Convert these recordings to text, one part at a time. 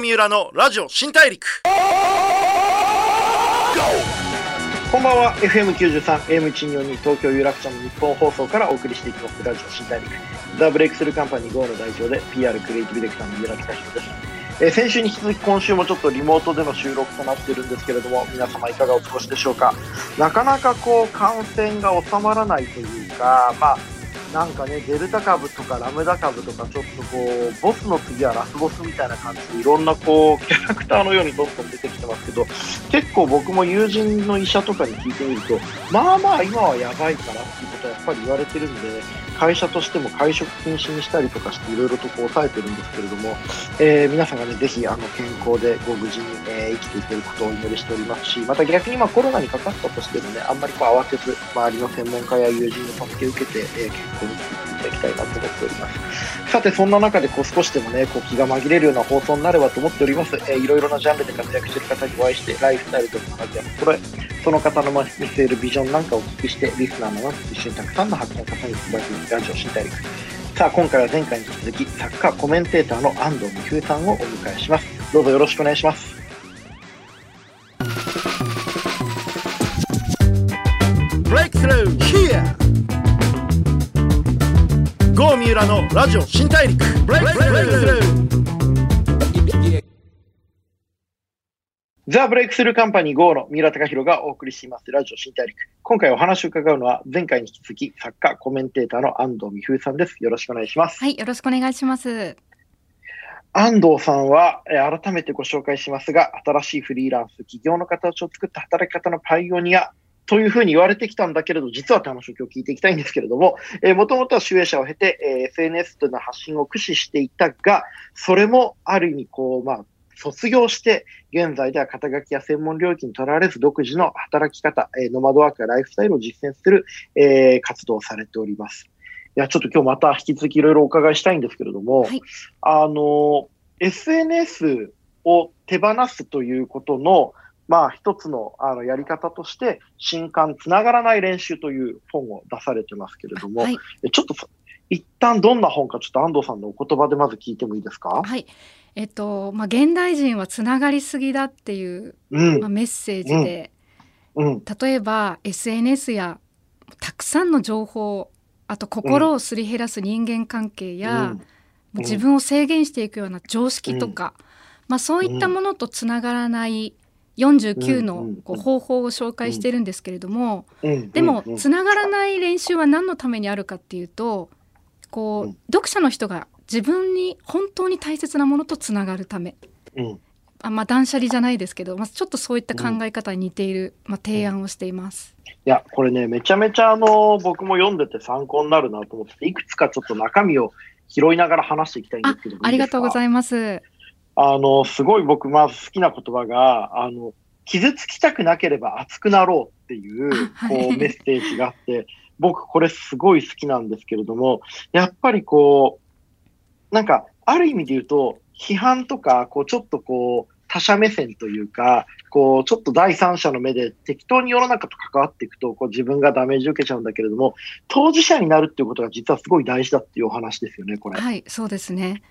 三浦のラジオ新大陸。こんばんは。FM93AM1242 東京有楽町の日本放送からお送りしていきます。ラジオ新大陸。ザ・ブレイクスルーカンパニー GO の代表で PR クリエイティブディレクターの三浦北弘です。え先週に引き続き今週もちょっとリモートでの収録となっているんですけれども皆様いかがお過ごしでしょうか？なかなかこう感染が収まらないというかまあなんかね、デルタ株とかラムダ株とか、ちょっとこう、ボスの次はラスボスみたいな感じ。で、いろんなこう、キャラクターのようにどんどん出てきてますけど、結構僕も友人の医者とかに聞いてみると、まあまあ今はやばいからっていうことはやっぱり言われてるんで、会社としても会食禁止にしたりとかしていろいろとこう抑えてるんですけれども、えー皆さんがね、ぜひあの健康でご無事に、えー生きていけることをお祈りしておりますし、また逆にまあコロナにかかったとしてもね、あんまりこう慌てず、周りの専門家や友人の助けを受けて、えー健康にしていただきたいなと思っております。さて、そんな中でこう少しでもね、こう気が紛れるような放送になればと思っております。えーいろいろなジャンルで活躍している方にお会いして、ライフスタイルとか活躍、これ、その方の見据えるビジョンなんかをお聞きして、リスナーの皆さんと一緒にたくさんの発見を重ねていただくラジオ新大陸。さあ、今回は前回に引き続き、作家、コメンテーターの安藤美冬さんをお迎えします。どうぞよろしくお願いします。Breakthrough Here 郷三浦のラジオ新大陸 Breakthrough ザ・ブレイクスルーカンパニー GO の三浦貴弘がお送りしていますラジオ新大陸。今回お話を伺うのは前回に引き続き作家、コメンテーターの安藤美冬さんです。よろしくお願いします。はい、よろしくお願いします。安藤さんは、えー改めてご紹介しますが、新しいフリーランス、企業の形を作った働き方のパイオニアというふうに言われてきたんだけれど、実はって話を今日聞いていきたいんですけれども、もともとは集英社を経て、えー SNS というの発信を駆使していたが、それもある意味、こう、まあ、卒業して、現在では肩書きや専門領域にとらわれず独自の働き方、えーノマドワークやライフスタイルを実践する、えー活動をされております。いや、ちょっと今日また引き続きいろいろお伺いしたいんですけれども、はいあの、SNS を手放すということの、まあ一つのあのやり方として、新刊つながらない練習という本を出されてますけれども、はい、えちょっとさ一旦どんな本かちょっと安藤さんのお言葉でまず聞いてもいいですか？はい、えっと、まあ、現代人はつながりすぎだっていう、うん。まあ、、メッセージで、うん、例えば SNS やたくさんの情報、あと心をすり減らす人間関係や、自分を制限していくような常識とか、まあ、そういったものとつながらない49のこううん。方法を紹介してるんですけれども、うん、でもうんつながらない練習は何のためにあるかっていうとこうん。う読者の人が自分に本当に大切なものとつながるため。うん、あ、まあ、断捨離じゃないですけど、まあ、ちょっとそういった考え方に似ている、まあ、提案をしています。いや、これね、めちゃめちゃあの、僕も読んでて参考になるなと思ってて、いくつかちょっと中身を拾いながら話していきたいんであすけどありがとうごいざいます。あの、すごい僕、まず好きな言葉が、あの、傷つきたくなければ熱くなろうっていう、こう、メッセージがあって、僕、これすごい好きなんですけれども、やっぱりこう、なんか、ある意味で言うと、批判とか、こう、ちょっとこう、他者目線というか、こう、ちょっと第三者の目で適当に世の中と関わっていくと、こう自分がダメージを受けちゃうんだけれども、当事者になるっていうことが実はすごい大事だっていうお話ですよね、これ。はいそうですね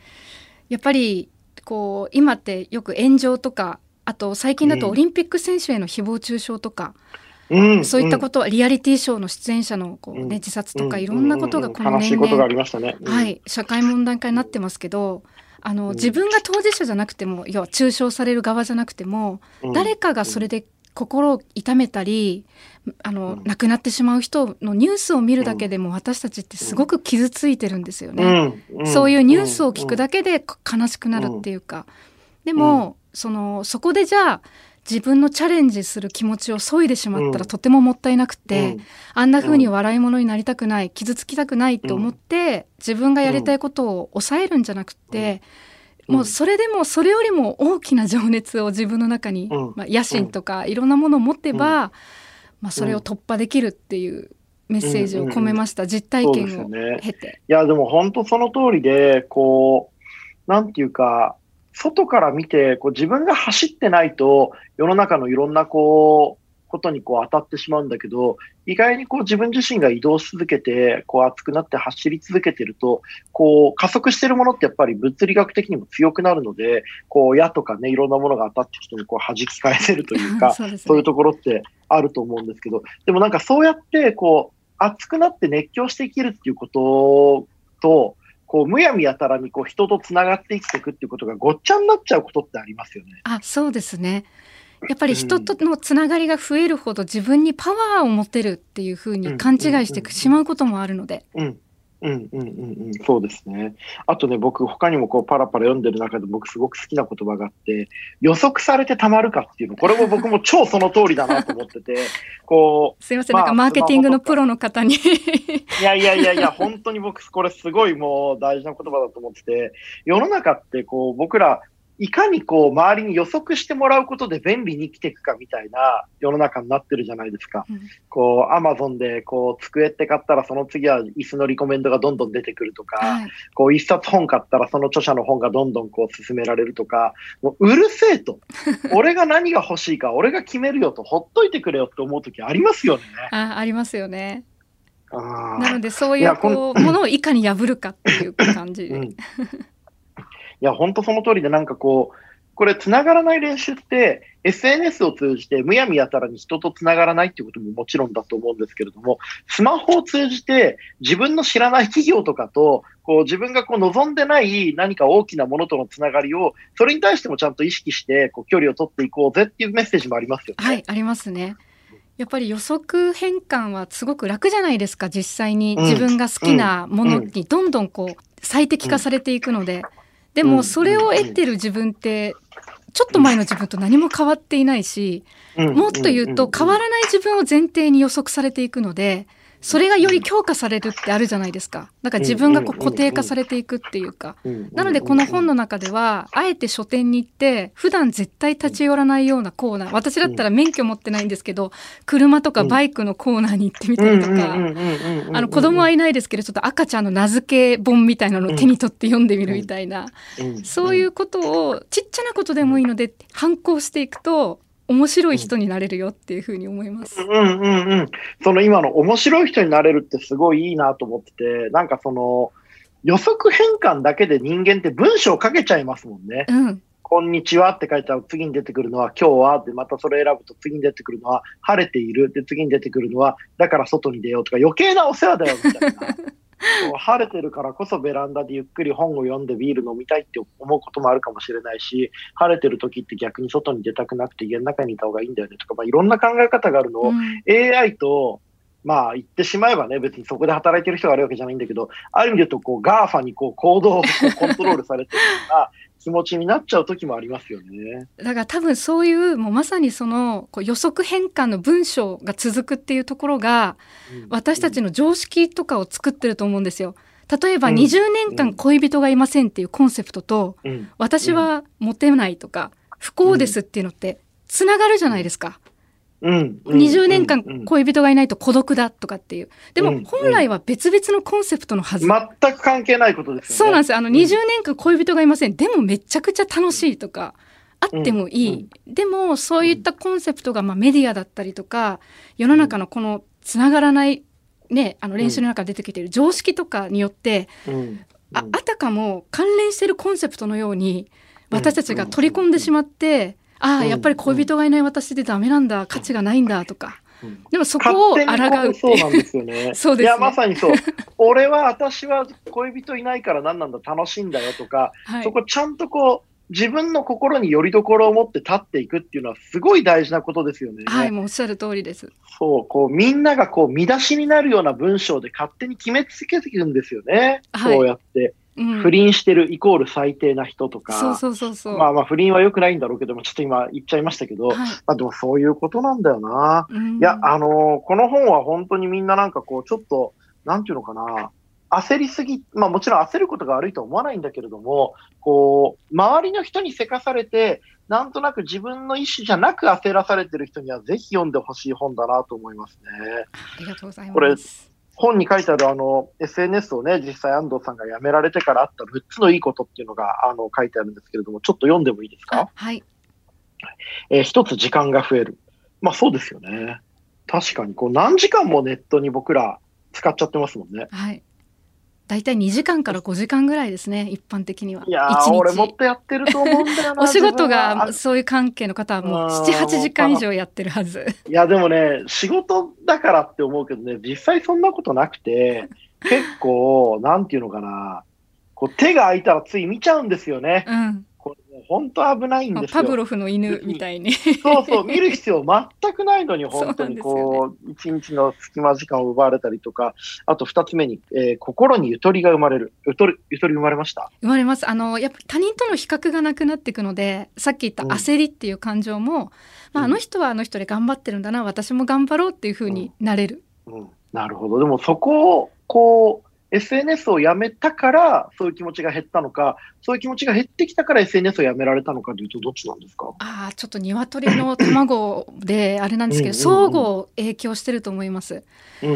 やっぱりこう今ってよく炎上とかあと最近だとうんオリンピック選手への誹謗中傷とか、うんそういったことはリアリティショーの出演者のこう、ねうん。自殺とかうん。いろんなことがこの年々、りましたね。うん。はい、社会問題化になってますけどあの、うん。自分が当事者じゃなくても要は中傷される側じゃなくても、うん。誰かがそれで心を痛めたりあの、うん。亡くなってしまう人のニュースを見るだけでも私たちってすごく傷ついてるんですよね。うん。そういうニュースを聞くだけで悲しくなるっていうか、でも、そのそこでじゃあ自分のチャレンジする気持ちを削いでしまったらうん。とてももったいなくて、うん。あんな風に笑い物になりたくない傷つきたくないと思って、自分がやりたいことを抑えるんじゃなくて、うん。もうそれでもそれよりも大きな情熱を自分の中に、うん。まあ、野心とかいろんなものを持ってば、まあ、それを突破できるっていうメッセージを込めました、実体験を。経て。いや、でも本当その通りで、こう、なんていうか、外から見て、こう自分が走ってないと、世の中のいろんなこう、ことにこう当たってしまうんだけど、意外にこう自分自身が移動し続けて、こう熱くなって走り続けてると、こう加速してるものってやっぱり物理学的にも強くなるので、こう矢とかね、いろんなものが当たってきてもこう弾き返せるというか、そうね。そういうところってあると思うんですけど、でもなんかそうやって、こう、熱くなって熱狂して生きるっていうことと、こう、むやみやたらにこう人とつながって生きていくっていうことがごっちゃになっちゃうことってありますよね。あそうですね。やっぱり人とのつながりが増えるほど自分にパワーを持てるっていうふうに勘違いしてしまうこともあるので、うん。うんうんうんうん、そうですね。あとね、僕、他にもこうパラパラ読んでる中で僕すごく好きな言葉があって、予測されてたまるかっていうの、これも僕も超その通りだなと思ってて、こう、すいません、まあなんかマーケティングのプロの方に。いやいやいやいや、本当に僕、これすごいもう大事な言葉だと思ってて、世の中ってこう僕ら、いかにこう周りに予測してもらうことで便利に生きていくかみたいな世の中になってるじゃないですか。うんこう、アマゾンでこう、机って買ったらその次は椅子のリコメンドがどんどん出てくるとか、はい、こう、一冊本買ったらその著者の本がどんどんこう進められるとか、もううるせえと。俺が何が欲しいか俺が決めるよと、ほっといてくれよって思う時ありますよね。あありますよねなのでそういいうやこうものをいかに破るかっていう感じ、うん。いや、本当その通りで、なんかこう、これ、つながらない練習って、SNS を通じてむやみやたらに人とつながらないっていうことももちろんだと思うんですけれども、スマホを通じて自分の知らない企業とかと、こう自分がこう望んでない何か大きなものとのつながりを、それに対してもちゃんと意識して、こう距離を取っていこうぜっていうメッセージもありますよね。はいありますね。やっぱり予測変換はすごく楽じゃないですか実際に。うん。自分が好きなものにどんどんこう最適化されていくので、でもそれを得てる自分ってちょっと前の自分と何も変わっていないし、うん。もっと言うと変わらない自分を前提に予測されていくので、それがより強化されるってあるじゃないですか。だから自分がこう固定化されていくっていうか。なのでこの本の中では、あえて書店に行って、普段絶対立ち寄らないようなコーナー、私だったら免許持ってないんですけど、車とかバイクのコーナーに行ってみたりとか、あの子供はいないですけど、ちょっと赤ちゃんの名付け本みたいなのを手に取って読んでみるみたいな、そういうことをちっちゃなことでもいいので、反抗していくと、面白い人になれるよっていうふうに思います。うんうんうん。その今の面白い人になれるってすごいいいなと思ってて、なんかその予測変換だけで人間って文章を書けちゃいますもんね。うん。こんにちはって書いたら次に出てくるのは今日はでまたそれ選ぶと次に出てくるのは晴れているで次に出てくるのはだから外に出ようとか余計なお世話だよみたいな。晴れてるからこそベランダでゆっくり本を読んでビール飲みたいって思うこともあるかもしれないし、晴れてる時って逆に外に出たくなくて家の中にいた方がいいんだよねとか、まあ、いろんな考え方があるのを、うん。AI と、まあ言ってしまえばね、別にそこで働いてる人があるわけじゃないんだけど、ある意味で言うと、こう、GAFA にこう行動をコントロールされてるような気持ちになっちゃう時もありますよね。だから多分そういうもうまさにそのこう予測変換の文章が続くっていうところが私たちの常識とかを作ってると思うんですよ。例えばうん20年間恋人がいませんっていうコンセプトとうん、うん私はモテないとか不幸ですっていうのってつながるじゃないですか。うん、20年間恋人がいないと孤独だとかっていう。でうんも本来は別々のコンセプトのはず。全く関係ないことですよね。そうなんですよ。あのうん20年間恋人がいません。でもめちゃくちゃ楽しいとか、あってもいい。でもそういったコンセプトがまあメディアだったりとか、世の中のこのつながらない、ね、あの練習の中で出てきている常識とかによって、うんああたかも関連してるコンセプトのように私たちが取り込んでしまって、ああ、うんやっぱり恋人がいない私でダメなんだ、価値がないんだとか。うんでもそこを抗うそうなんですよね。そうですねいや、まさにそう。俺は、私は恋人いないから何なんだ、楽しいんだよとか、はいそこちゃんとこう、自分の心に拠り所を持って立っていくっていうのはすごい大事なことですよね。はい、もうおっしゃる通りです。そう、こう、みんながこう、見出しになるような文章で勝手に決めつけていくんですよね。はいそうやって。うん、不倫してるイコール最低な人とか。そうそうそうそう。まあまあ、不倫は良くないんだろうけども、ちょっと今言っちゃいましたけど、はいまあでもそういうことなんだよな。うんいや、あのーこの本は本当にみんななんかこう、ちょっと、なんていうのかな、焦りすぎ、まあもちろん焦ることが悪いとは思わないんだけれども、こう、周りの人にせかされて、なんとなく自分の意思じゃなく焦らされてる人にはぜひ読んでほしい本だなと思いますね。ありがとうございます。これ本に書いてあるあの、SNS をね、実際安藤さんが辞められてからあった6つのいいことっていうのが、あの、書いてあるんですけれども、ちょっと読んでもいいですか？あはい。えー一つ時間が増える。まあそうですよね。確かに、こう何時間もネットに僕ら使っちゃってますもんね。はい。大体2時間から5時間ぐらいですね、一般的には。いや俺もっとやってると思うんだよな。お仕事がそういう関係の方はもうあー7、8時間以上やってるはず。いや、でもね、仕事だからって思うけどね、実際そんなことなくて、結構、なんていうのかな、こう手が空いたらつい見ちゃうんですよね。うん。本当危ないんまあですよ。パブロフの犬みたいに。そうそう、見る必要全くないのに、本当にこう、一日の隙間時間を奪われたりとか、あと二つ目に、えー心にゆとりが生まれる。ゆとり、ゆとり生まれました？生まれます。あの、やっぱ他人との比較がなくなっていくので、さっき言った焦りっていう感情も、まあ、あの人はあの人で頑張ってるんだな、私も頑張ろうっていうふうになれる。うん。なるほど。でもそこを、こう、SNS をやめたから、そういう気持ちが減ったのか、そういう気持ちが減ってきたから SNS をやめられたのかというと、どっちなんですか？ああ、ちょっと鶏の卵で、あれなんですけど、うんうんうん相互影響してると思います。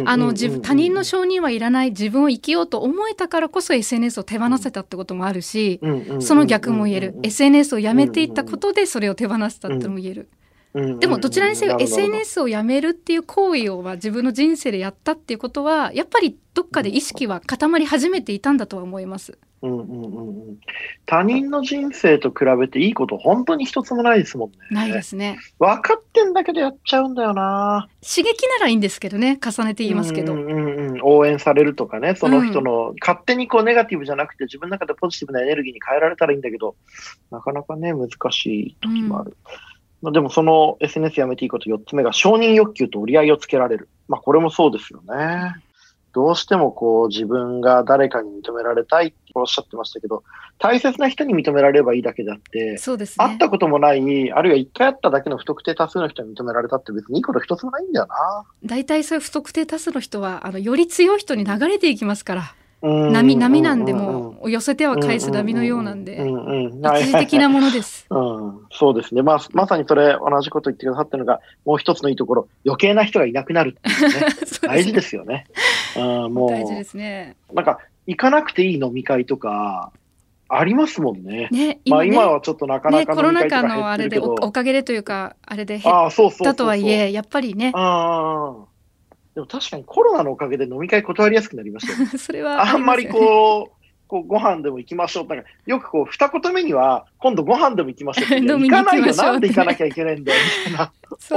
あの、自分、他人の承認はいらない、自分を生きようと思えたからこそ SNS を手放せたってこともあるし、その逆も言える。SNS をやめていったことでそれを手放したってのも言える。でもどちらにせよ SNS をやめるっていう行為をまあ自分の人生でやったっていうことはやっぱりどっかで意識は固まり始めていたんだとは思います。うんうんうんうん、他人の人生と比べていいこと本当に一つもないですもんね。ないですね。分かってんだけどやっちゃうんだよな。刺激ならいいんですけどね重ねて言いますけど。うんうんうん、応援されるとかね、その人の、勝手にこうネガティブじゃなくて自分の中でポジティブなエネルギーに変えられたらいいんだけど、なかなかね、難しい時もある。まあでもその SNS やめていいこと4つ目が承認欲求と折り合いをつけられる。まあこれもそうですよね。どうしてもこう自分が誰かに認められたいっておっしゃってましたけど、大切な人に認められればいいだけであって、そうですね会った。こともない、あるいは一回会っただけの不特定多数の人に認められたって別にいいこと一つもないんだよな。大体そういう不特定多数の人はあのより強い人に流れていきますから。うん波波なんでもう寄せては返す波のようなんうでんうんうん一時的なものです。うん、そうですね。まあ、まさにそれ、同じこと言ってくださってるのが、もう一つのいいところ、余計な人がいなくなるっていうね。そう大事ですよね。うん、も大事でう、すね。なんか、行かなくていい飲み会とか、ありますもんね。ねまあ、今ね今はちょっとなかなねコロナ禍のあれでおおかげでというかあれで減っああ、そうそうそうそうたとはいえやっぱりねああ。でも確かにコロナのおかげで飲み会断りやすくなりましたよね。それはあんまりこう、こうご飯でも行きましょう。なんかよくこう、二言目には、今度ご飯でも行きましょう 行かないよ。なんで行かなきゃいけないんだよ。みたい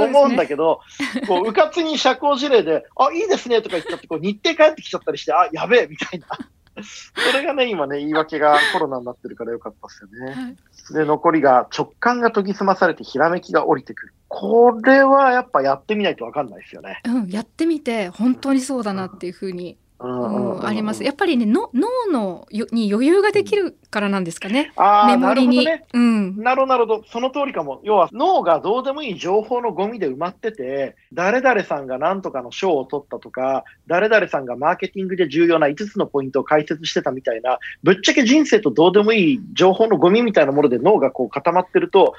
な。思うんだけど、こう、うかつに社交辞令で、あ、いいですねとか言っちゃって、こう、日程帰ってきちゃったりして、あ、やべえみたいな。それがね、今ね、言い訳がコロナになってるからよかったですよね。はいで、残りが直感が研ぎ澄まされてひらめきが降りてくる。これはやっぱやってみないとわかんないですよね。うん、やってみて本当にそうだなっていうふうに、あります。やっぱりねの脳のよに余裕ができるからなんですかね。ああ、メモリに、なるほどね。うん、なるほど。その通りかも。要は脳がどうでもいい情報のゴミで埋まってて、誰々さんが何とかの賞を取ったとか、誰々さんがマーケティングで重要な5つのポイントを解説してたみたいな、ぶっちゃけ人生とどうでもいい情報のゴミみたいなもので脳がこう固まってると、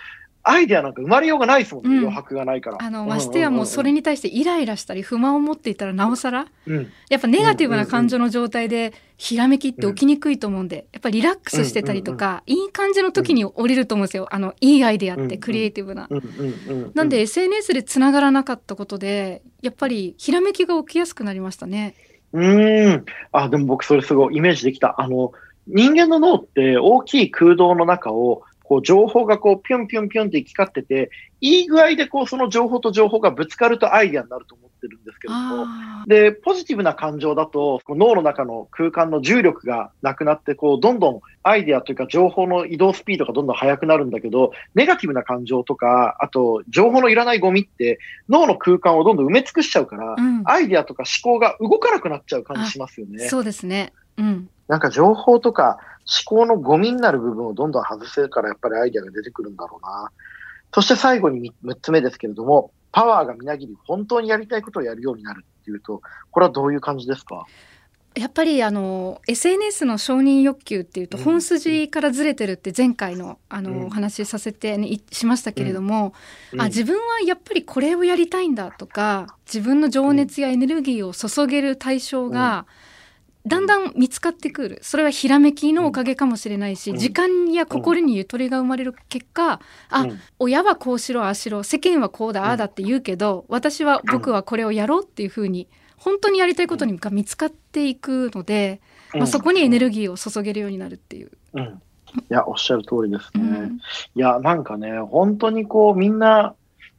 アイデアなんか生まれようがないですもんね、うん余白がないから。あのましてやもうそれに対してイライラしたり不満を持っていたらなおさら？うん、うんやっぱネガティブな感情の状態でひらめきって起きにくいと思うんで、やっぱりリラックスしてたりとか、いい感じの時に降りると思うんですよあのいいアイデアってクリエイティブな。なんで SNS でつながらなかったことでやっぱりひらめきが起きやすくなりましたね。うーん。あ、でも僕それすごいイメージできた。あの、人間の脳って大きい空洞の中を、こう情報がこうピュンピュンピュンって行き交ってて、いい具合でこうその情報と情報がぶつかるとアイデアになると思ってるんですけども、で、ポジティブな感情だと、脳の中の空間の重力がなくなって、こう、どんどんアイデアというか情報の移動スピードがどんどん速くなるんだけど、ネガティブな感情とか、あと、情報のいらないゴミって、脳の空間をどんどん埋め尽くしちゃうから、うんアイデアとか思考が動かなくなっちゃう感じしますよね。そうですね。うん。なんか情報とか思考のゴミになる部分をどんどん外せるからやっぱりアイデアが出てくるんだろうな。そして最後に6つ目ですけれども、パワーがみなぎり本当にやりたいことをやるようになるっていうと、これはどういう感じですか？やっぱりあの SNS の承認欲求っていうとうん。本筋からずれてるって前回のあの、うん。お話しさせて、ね、いしましたけれども、うん。あ自分はやっぱりこれをやりたいんだとか自分の情熱やエネルギーを注げる対象がだんだん見つかってくるそれはひらめきのおかげかもしれないし、うん時間や心にゆとりが生まれる結果、あ、うん親はこうしろああしろ世間はこうだああだって言うけど、私は僕はこれをやろうっていうふうに本当にやりたいことにが見つかっていくので、まあ、そこにエネルギーを注げるようになるっていう。うん。いや、おっしゃる通りですね。うんいや、なんかね、本当にこう、みんな、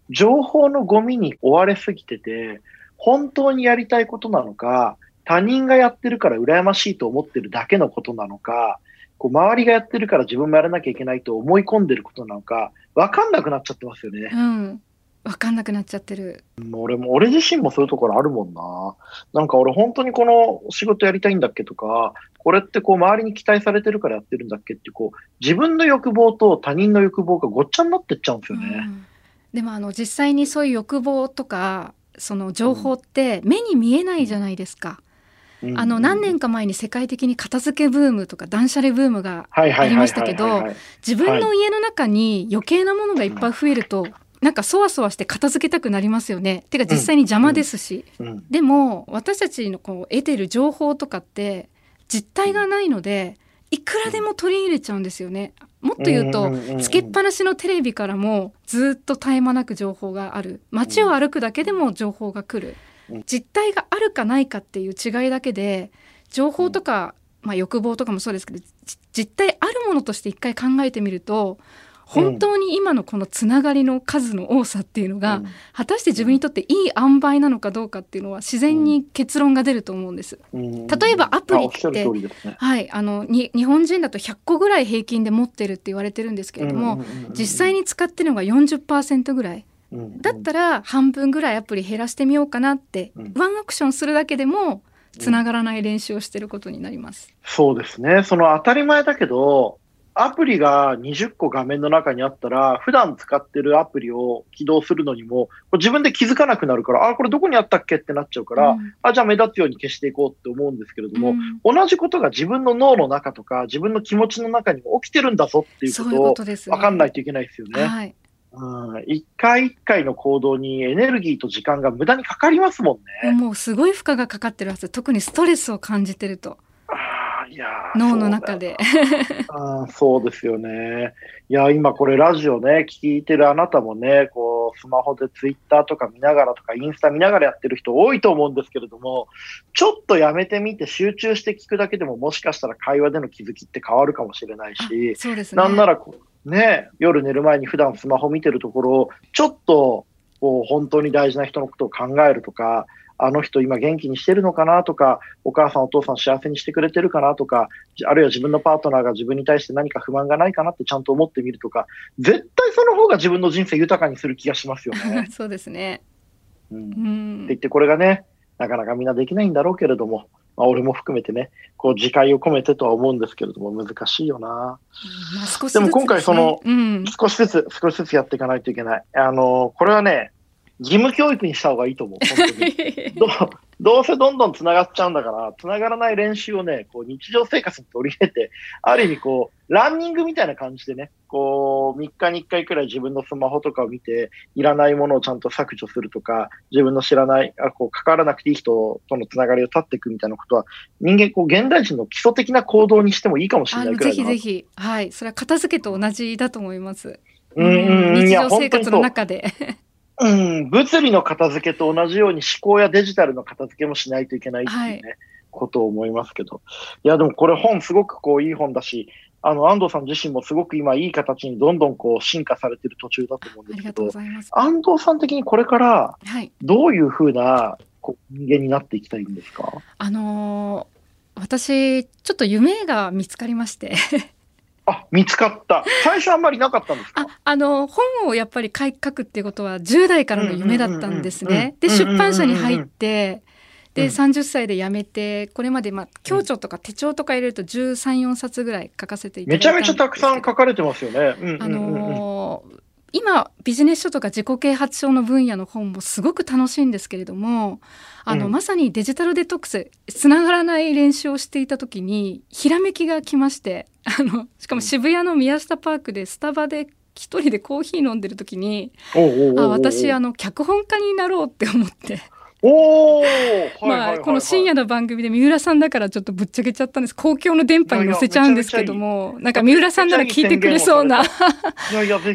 情報のゴミに追われすぎてて、本当にやりたいことなのか、他人がやってるから羨ましいと思ってるだけのことなのか、こう周りがやってるから自分もやらなきゃいけないと思い込んでることなのか、わかんなくなっちゃってますよね。うん分かんなくなっちゃってる。もう俺も、俺自身もそういうところあるもんな。なんか俺本当にこの仕事やりたいんだっけとか、これってこう周りに期待されてるからやってるんだっけってこう、自分の欲望と他人の欲望がごっちゃになってっちゃうんですよね。うんでもあの実際にそういう欲望とかその情報って目に見えないじゃないですか。うんあの何年か前に世界的に片付けブームとか断捨離ブームがありましたけど自分の家の中に余計なものがいっぱい増えると、なんかそわそわして片付けたくなりますよね。てか実際に邪魔ですし。うん。でも私たちのこう得てる情報とかって実体がないのでいくらでも取り入れちゃうんですよね。もっと言うと、んんんん。つけっぱなしのテレビからもずっと絶え間なく情報がある。街を歩くだけでも情報が来る。うん実態があるかないかっていう違いだけで情報とか、まあ、欲望とかもそうですけどじ実態あるものとして一回考えてみると本当に今のこのつながりの数の多さっていうのが、うん。果たして自分にとっていい塩梅なのかどうかっていうのは自然に結論が出ると思うんです。うん。例えばアプリって。はい、あのに日本人だと100個ぐらい平均で持ってるって言われてるんですけれども、実際に使ってるのが40%ぐらい。うんだったら半分ぐらいアプリ減らしてみようかなって、うんワンアクションするだけでもつながらない練習をしてることになります。そうですね。その当たり前だけど、アプリが20個画面の中にあったら、普段使ってるアプリを起動するのにも、自分で気づかなくなるから、あ、これどこにあったっけってなっちゃうから、うんあ、じゃあ目立つように消していこうって思うんですけれども、うん同じことが自分の脳の中とか、自分の気持ちの中にも起きてるんだぞっていうことを。分かんないといけないですよね。はい、うん、一回一回の行動にエネルギーと時間が無駄にかかりますもんね。もうすごい負荷がかかってるはず特にストレスを感じてるとあーいやー脳の中で。あーそうですよね。いや、今これラジオね、聞いてるあなたもね、こう、スマホでツイッターとか見ながらとか、インスタ見ながらやってる人多いと思うんですけれども、ちょっとやめてみて集中して聞くだけでも、もしかしたら会話での気づきって変わるかもしれないあし、そうですね。なんならこう、ね、夜寝る前に普段スマホ見てるところを、ちょっと、こう、本当に大事な人のことを考えるとか、あの人今元気にしてるのかなとか、お母さんお父さん幸せにしてくれてるかなとか、じあるいは自分のパートナーが自分に対して何か不満がないかなってちゃんと思ってみるとか、絶対その方が自分の人生豊かにする気がしますよね。そうですね。うん、ってうん言ってこれがね、なかなかみんなできないんだろうけれども、まあ、俺も含めてね、こう自戒を込めてとは思うんですけれども、難しいよな。でも今回そのねうん、少しずつ、少しずつやっていかないといけない。あの、これはね、義務教育にした方がいいと思う。本当に。どうどうせどんどん繋がっちゃうんだから、繋がらない練習をね、こう日常生活に取り入れて、ある意味こう、ランニングみたいな感じでね、こう、3日に1回くらい自分のスマホとかを見て、いらないものをちゃんと削除するとか、自分の知らない、あこう、関わらなくていい人との繋がりを断っていくみたいなことは、人間、こう、現代人の基礎的な行動にしてもいいかもしれないくらいぜひぜひ、はい、それは片付けと同じだと思います。うん日常生活の中で。うん、物理の片付けと同じように思考やデジタルの片付けもしないといけないっていうね、はいことを思いますけど。いや、でもこれ本すごくこういい本だし、あの、安藤さん自身もすごく今いい形にどんどんこう進化されてる途中だと思うんですけど。安藤さん的にこれからはい、どういうふうなこう人間になっていきたいんですか？あのー私ちょっと夢が見つかりましてあ、見つかった。最初あんまりなかったんですか？ああの本をやっぱり書くっていうことは10代からの夢だったんですね。で出版社に入ってでうん30歳で辞めてこれまでまあ共著とか手帳とか入れると13、4冊ぐらい書かせていただいめちゃめちゃたくさん書かれてますよね。うんあのー今ビジネス書とか自己啓発書の分野の本もすごく楽しいんですけれどもあの、うん。まさにデジタルデトックスつながらない練習をしていた時にひらめきが来まして あのしかも渋谷の宮下パークでスタバで一人でコーヒー飲んでる時にあ私あの脚本家になろうって思っておお、まあ、この深夜の番組で三浦さんだからちょっとぶっちゃけちゃったんです。公共の電波に載せちゃうんですけども、なんか三浦さんなら聞いてくれそうな。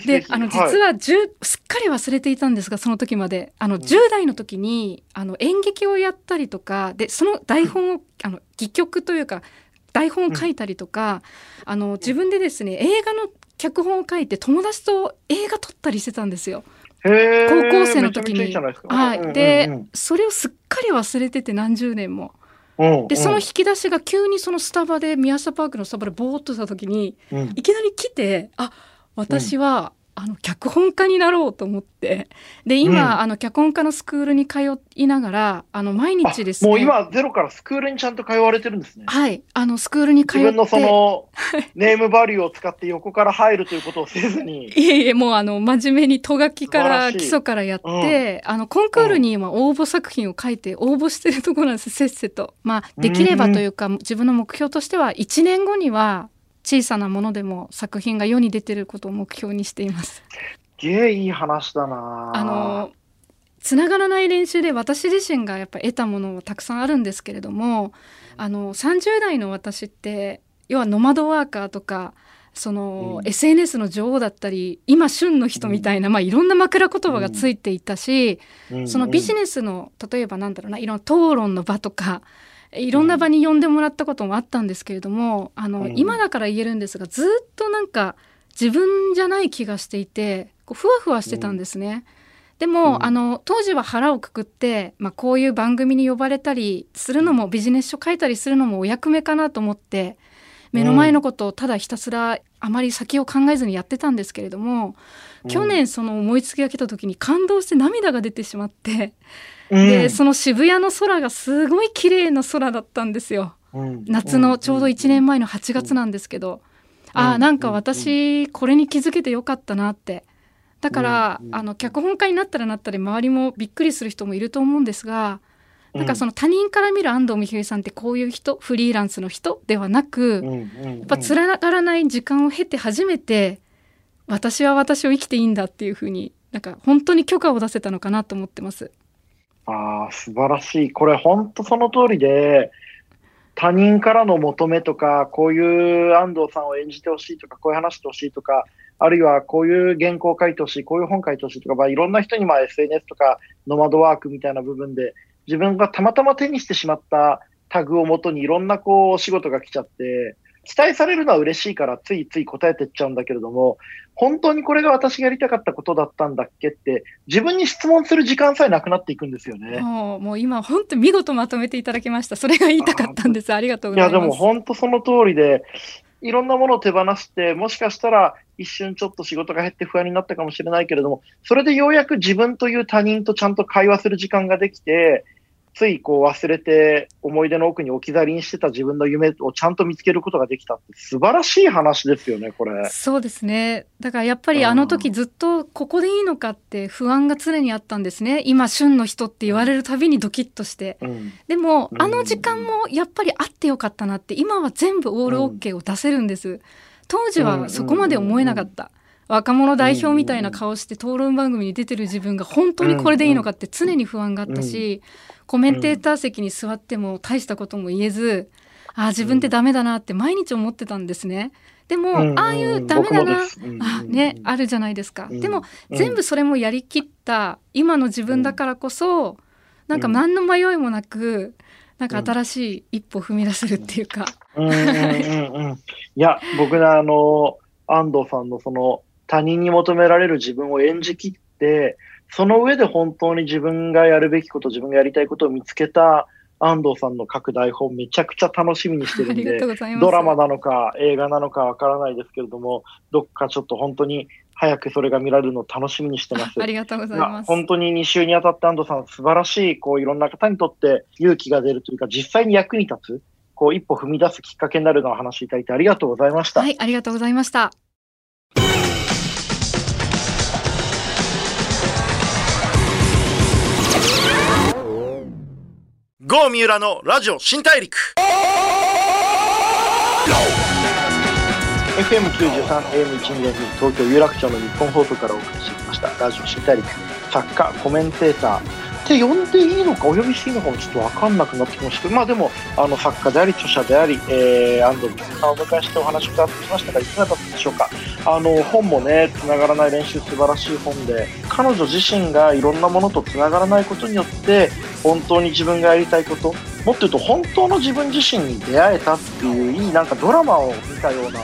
で、あの、実は十、すっかり忘れていたんですが、その時まで。あの、10代の時に、あの、演劇をやったりとか、で、その台本を、あの、戯曲というか、台本を書いたりとか、あの、自分でですね、映画の脚本を書いて友達と映画撮ったりしてたんですよ。高校生の時に。はい。で、それをすっかり忘れてて何十年も。でその引き出しが急にそのスタバで宮下パークのスタバでボーっとした時に、いきなり来てあ私はあの脚本家になろうと思って。で今、うん、あの脚本家のスクールに通いながらあの毎日ですね。もう今ゼロからスクールにちゃんと通われてるんですね。はい。あのスクールに通って。自分のその ネームバリューを使って横から入るということをせずに。いえいえもうあの真面目にとがきから基礎からやって、うん、あのコンクールに今応募作品を書いて応募してるところなんですせっせと。まあできればというか、自分の目標としては1年後には小さなものでも作品が世に出てることを目標にしています。げえいい話だな。あのつながらない練習で私自身がやっぱ得たものをたくさんあるんですけれどもあの30代の私って要はノマドワーカーとかその、うん、SNS の女王だったり今旬の人みたいな、うん、まあ、いろんな枕言葉がついていたし、うん、そのビジネスの例えばなんだろうないろんな討論の場とかいろんな場に呼んでもらったこともあったんですけれども、あの、うん、今だから言えるんですがずっとなんか自分じゃない気がしていてこうふわふわしてたんですね。でも、うん、あの当時は腹をくくって、まあ、こういう番組に呼ばれたりするのもビジネス書書いたりするのもお役目かなと思って目の前のことをただひたすらあまり先を考えずにやってたんですけれども、うん、去年その思いつきが来た時に感動して涙が出てしまってでその渋谷の空がすごい綺麗な空だったんですよ、うん、夏のちょうど1年前の8月なんですけど、うん、ああなんか私これに気づけてよかったなって。だから、あの脚本家になったらなったで周りもびっくりする人もいると思うんですがなんかその他人から見る安藤美冬さんってこういう人フリーランスの人ではなく、やっぱつながらない時間を経て初めて私は私を生きていいんだっていうふうになんか本当に許可を出せたのかなと思ってます。ああ、素晴らしい。これ本当その通りで、他人からの求めとか、こういう安藤さんを演じてほしいとか、こういう話してほしいとか、あるいはこういう原稿を書いてほしい、こういう本書いてほしいとか、まあ、いろんな人にまあ SNS とかノマドワークみたいな部分で、自分がたまたま手にしてしまったタグをもとにいろんなこう仕事が来ちゃって、期待されるのは嬉しいからついつい答えてっちゃうんだけれども、本当にこれが私がやりたかったことだったんだっけって、自分に質問する時間さえなくなっていくんですよね。もうもう今、本当見事まとめていただきました。それが言いたかったんです。ありがとうございます。いや、でも本当その通りで、いろんなものを手放して、もしかしたら一瞬ちょっと仕事が減って不安になったかもしれないけれども、それでようやく自分という他人とちゃんと会話する時間ができて、ついこう忘れて思い出の奥に置き去りにしてた自分の夢をちゃんと見つけることができたって素晴らしい話ですよね、これ。そうですね。だからやっぱりあの時ずっとここでいいのかって不安が常にあったんですね。今旬の人って言われるたびにドキッとして。うん、でも、あの時間もやっぱりあってよかったなって、今は全部オールオッケーを出せるんです。当時はそこまで思えなかった。若者代表みたいな顔して討論番組に出てる自分が本当にこれでいいのかって常に不安があったし、コメンテーター席に座っても大したことも言えず、ああ自分ってダメだなって毎日思ってたんですね。でも、ああいうダメだな、あね、あるじゃないですか。でも、全部それもやりきった今の自分だからこそ、なんか何の迷いもなく、なんか新しい一歩踏み出せるっていうか。うんうんうんうん、いや、僕ね、あの、安藤さんのその他人に求められる自分を演じきって、その上で本当に自分がやるべきこと、自分がやりたいことを見つけた安藤さんの書く台本、めちゃくちゃ楽しみにしてるんで、ドラマなのか映画なのかわからないですけれども、どっかちょっと本当に早くそれが見られるのを楽しみにしてます。ありがとうございます。本当に2週にあたって安藤さん、素晴らしい、こういろんな方にとって勇気が出るというか、実際に役に立つ、こう一歩踏み出すきっかけになるのをお話しいただいてありがとうございました。はい、ありがとうございました。郷三浦のラジオ新大陸。FM93、AM122 東京有楽町の日本放送からお送りしてきました。ラジオ新大陸。作家、コメンテーターって呼んでいいのかお呼びしていいのかもちょっと分かんなくなってきましたけど、まあ、でもあの作家であり著者であり、えー、安藤美さんをお迎えしてお話を伺ってきましたがいかがだったでしょうか？あの本もねつながらない練習素晴らしい本で彼女自身がいろんなものとつながらないことによって本当に自分がやりたいこともっと言うと本当の自分自身に出会えたっていういいなんかドラマを見たような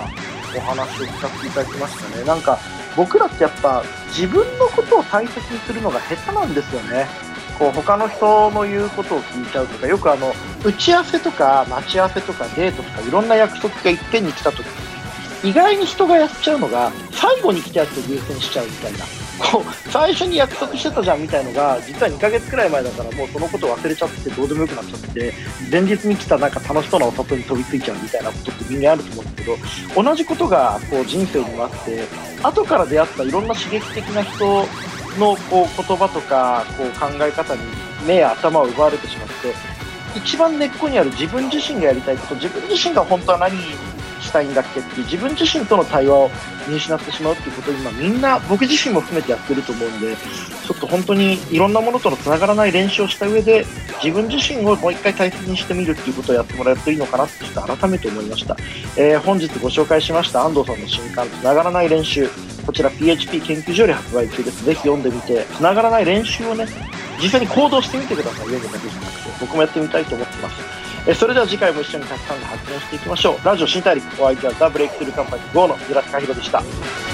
お話を聞かせていただきましたね。なんか僕らってやっぱ自分のことを大切にするのが下手なんですよね。こう他の人の言うことを聞いちゃうとかよくあの打ち合わせとか待ち合わせとかデートとかいろんな約束がいっぺんに来た時意外に人がやっちゃうのが最後に来たやつを優先しちゃうみたいな。こう最初に約束してたじゃんみたいのが実は2ヶ月くらい前だからもうそのこと忘れちゃってどうでもよくなっちゃって前日に来たなんか楽しそうなお里に飛びついちゃうみたいなことってみんなあると思うんですけど同じことがこう人生にもあって後から出会ったいろんな刺激的な人のこう言葉とかこう考え方に目や頭を奪われてしまって一番根っこにある自分自身がやりたいこと自分自身が本当は何したいんだっけっていう自分自身との対話を見失ってしまうっていうことを今みんな僕自身も含めてやってると思うんでちょっと本当にいろんなものとのつながらない練習をした上で自分自身をもう一回大切にしてみるっていうことをやってもらえるといいのかなってちょっと改めて思いました、えー、本日ご紹介しました安藤さんの新刊つながらない練習。こちら PHP 研究所より発売中です。ぜひ読んでみて。つながらない練習をね実際に行動してみてください。読むだけじゃなくて。僕もやってみたいと思ってます。えそれでは次回も一緒にたくさんの発見していきましょう。ラジオ新大陸お相手はザ・ブレイクスルーカンパニー5の平塚宏でした。